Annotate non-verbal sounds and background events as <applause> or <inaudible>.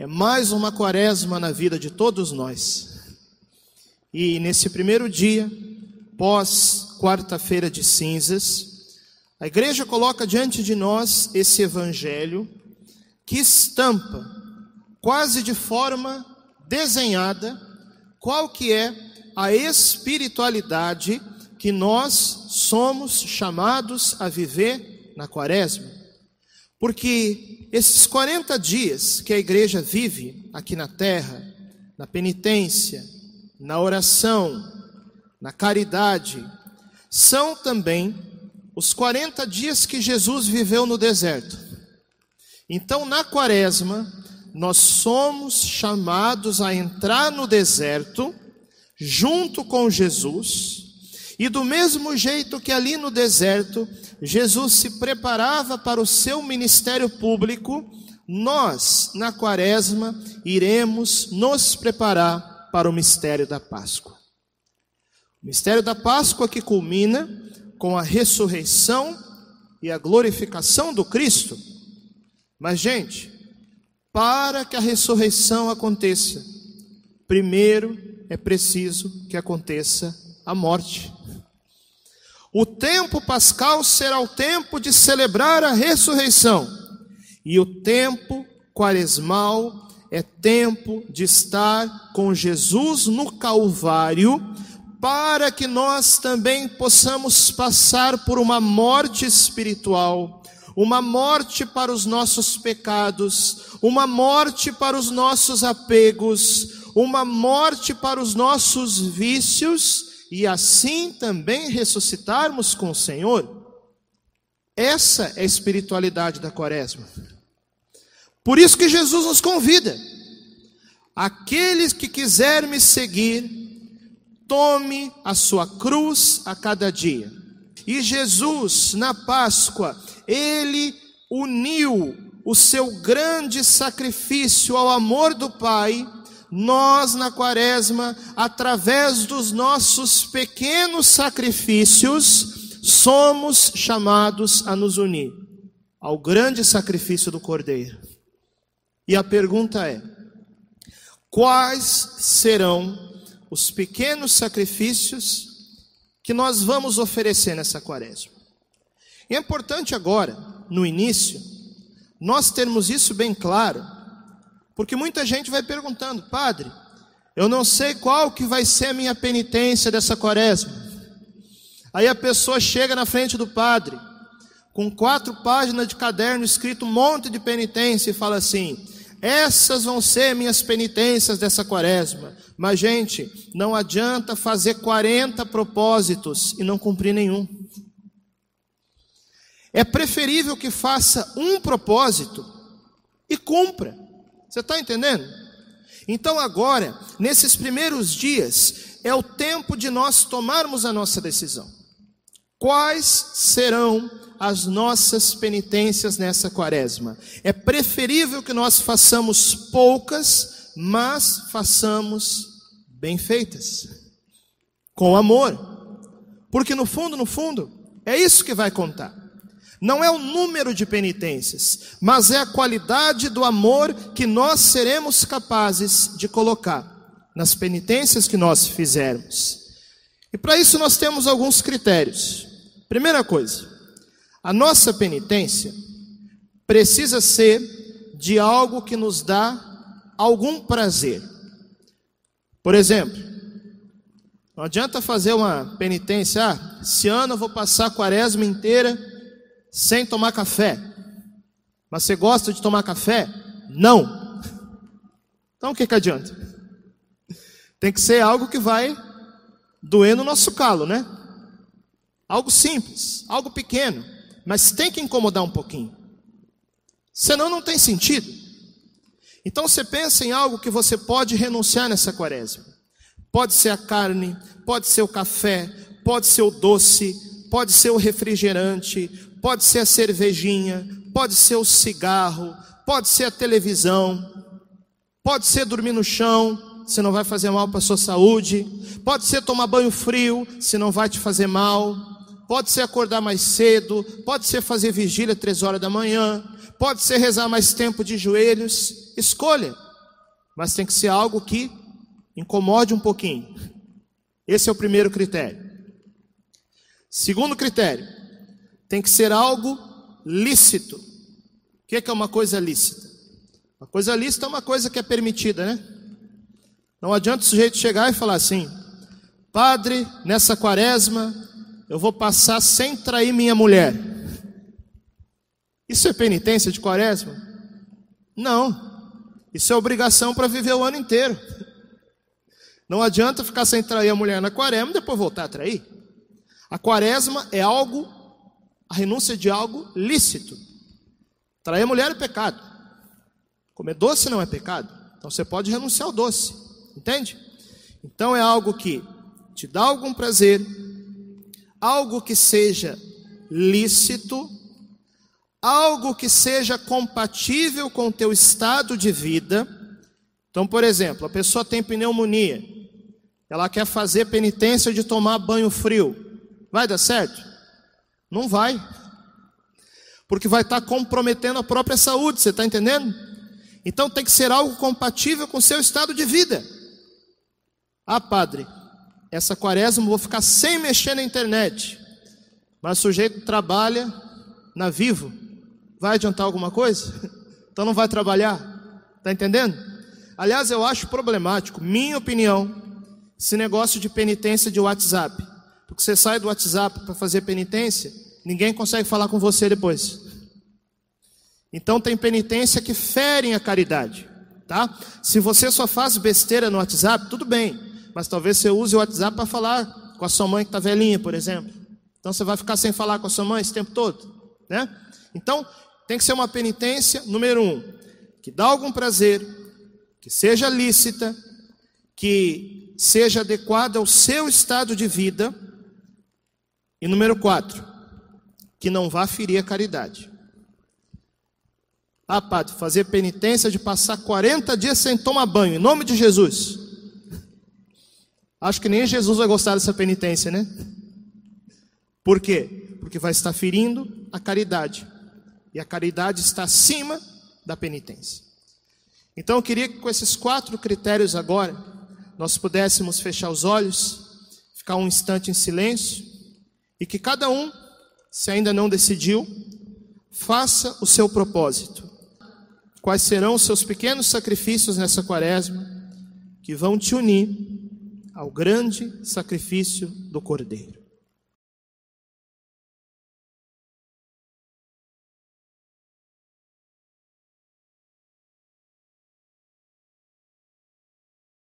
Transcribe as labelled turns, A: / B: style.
A: É mais uma quaresma na vida de todos nós. E nesse primeiro dia, pós quarta-feira de cinzas, a igreja coloca diante de nós esse evangelho que estampa, quase de forma desenhada, qual que é a espiritualidade que nós somos chamados a viver na quaresma. Porque esses 40 dias que a igreja vive aqui na terra, na penitência, na oração, na caridade, são também os 40 dias que Jesus viveu no deserto. Então, na quaresma, nós somos chamados a entrar no deserto junto com Jesus, e do mesmo jeito que ali no deserto, Jesus se preparava para o seu ministério público, nós, na quaresma, iremos nos preparar para o mistério da Páscoa. O mistério da Páscoa que culmina com a ressurreição e a glorificação do Cristo. Mas, gente, para que a ressurreição aconteça, primeiro é preciso que aconteça a morte. O tempo pascal será o tempo de celebrar a ressurreição, e o tempo quaresmal é tempo de estar com Jesus no Calvário, para que nós também possamos passar por uma morte espiritual, uma morte para os nossos pecados, uma morte para os nossos apegos, uma morte para os nossos vícios e assim também ressuscitarmos com o Senhor. Essa é a espiritualidade da quaresma. Por isso que Jesus nos convida. Aqueles que quiser me seguir, tome a sua cruz a cada dia. E Jesus, na Páscoa, ele uniu o seu grande sacrifício ao amor do Pai nós na quaresma, através dos nossos pequenos sacrifícios, somos chamados a nos unir ao grande sacrifício do Cordeiro. E a pergunta é: quais serão os pequenos sacrifícios que nós vamos oferecer nessa quaresma? É importante agora, no início, nós termos isso bem claro porque muita gente vai perguntando, padre, eu não sei qual que vai ser a minha penitência dessa quaresma. Aí a pessoa chega na frente do padre, com quatro páginas de caderno escrito um monte de penitência e fala assim: essas vão ser minhas penitências dessa quaresma. Mas, gente, não adianta fazer 40 propósitos e não cumprir nenhum. É preferível que faça um propósito e cumpra. Você está entendendo? Então, agora, nesses primeiros dias, é o tempo de nós tomarmos a nossa decisão. Quais serão as nossas penitências nessa quaresma? É preferível que nós façamos poucas, mas façamos bem feitas, com amor, porque no fundo, no fundo, é isso que vai contar. Não é o número de penitências, mas é a qualidade do amor que nós seremos capazes de colocar nas penitências que nós fizermos. E para isso nós temos alguns critérios. Primeira coisa, a nossa penitência precisa ser de algo que nos dá algum prazer. Por exemplo, não adianta fazer uma penitência, ah, esse ano eu vou passar a quaresma inteira sem tomar café. Mas você gosta de tomar café? Não. Então o que, que adianta? Tem que ser algo que vai doer no nosso calo, né? Algo simples, algo pequeno, mas tem que incomodar um pouquinho. Senão não tem sentido. Então você pensa em algo que você pode renunciar nessa quaresma. Pode ser a carne, pode ser o café, pode ser o doce, pode ser o refrigerante, pode ser a cervejinha, pode ser o cigarro, pode ser a televisão, pode ser dormir no chão, se não vai fazer mal para a sua saúde, pode ser tomar banho frio, se não vai te fazer mal, pode ser acordar mais cedo, pode ser fazer vigília três horas da manhã, pode ser rezar mais tempo de joelhos, escolha. Mas tem que ser algo que incomode um pouquinho. Esse é o primeiro critério. Segundo critério, tem que ser algo lícito. O que é uma coisa lícita? Uma coisa lícita é uma coisa que é permitida, né? Não adianta o sujeito chegar e falar assim: Padre, nessa quaresma, eu vou passar sem trair minha mulher. Isso é penitência de quaresma? Não. Isso é obrigação para viver o ano inteiro. Não adianta ficar sem trair a mulher na quaresma e depois voltar a trair. A quaresma é algo, a renúncia de algo lícito. Trair mulher é pecado. Comer doce não é pecado. Então você pode renunciar ao doce. Entende? Então é algo que te dá algum prazer, algo que seja lícito, algo que seja compatível com o teu estado de vida. Então, por exemplo, a pessoa tem pneumonia, ela quer fazer penitência de tomar banho frio. Vai dar certo? Não vai. Porque vai estar comprometendo a própria saúde, você está entendendo? Então tem que ser algo compatível com o seu estado de vida. Ah, padre, essa quaresma eu vou ficar sem mexer na internet. Mas o sujeito trabalha na Vivo. Vai adiantar alguma coisa? <laughs> Então não vai trabalhar. Está entendendo? Aliás, eu acho problemático, minha opinião, esse negócio de penitência de WhatsApp. Porque você sai do WhatsApp para fazer penitência, ninguém consegue falar com você depois. Então tem penitência que ferem a caridade, tá? Se você só faz besteira no WhatsApp, tudo bem mas talvez você use o WhatsApp para falar com a sua mãe que está velhinha, por exemplo. Então você vai ficar sem falar com a sua mãe esse tempo todo, né? Então tem que ser uma penitência, número um, que dá algum prazer, que seja lícita, que seja adequada ao seu estado de vida. E número quatro, que não vá ferir a caridade. Ah, padre, fazer penitência de passar 40 dias sem tomar banho, em nome de Jesus. Acho que nem Jesus vai gostar dessa penitência, né? Por quê? Porque vai estar ferindo a caridade. E a caridade está acima da penitência. Então eu queria que com esses quatro critérios agora, nós pudéssemos fechar os olhos, ficar um instante em silêncio, e que cada um, se ainda não decidiu, faça o seu propósito. Quais serão os seus pequenos sacrifícios nessa quaresma que vão te unir ao grande sacrifício do Cordeiro.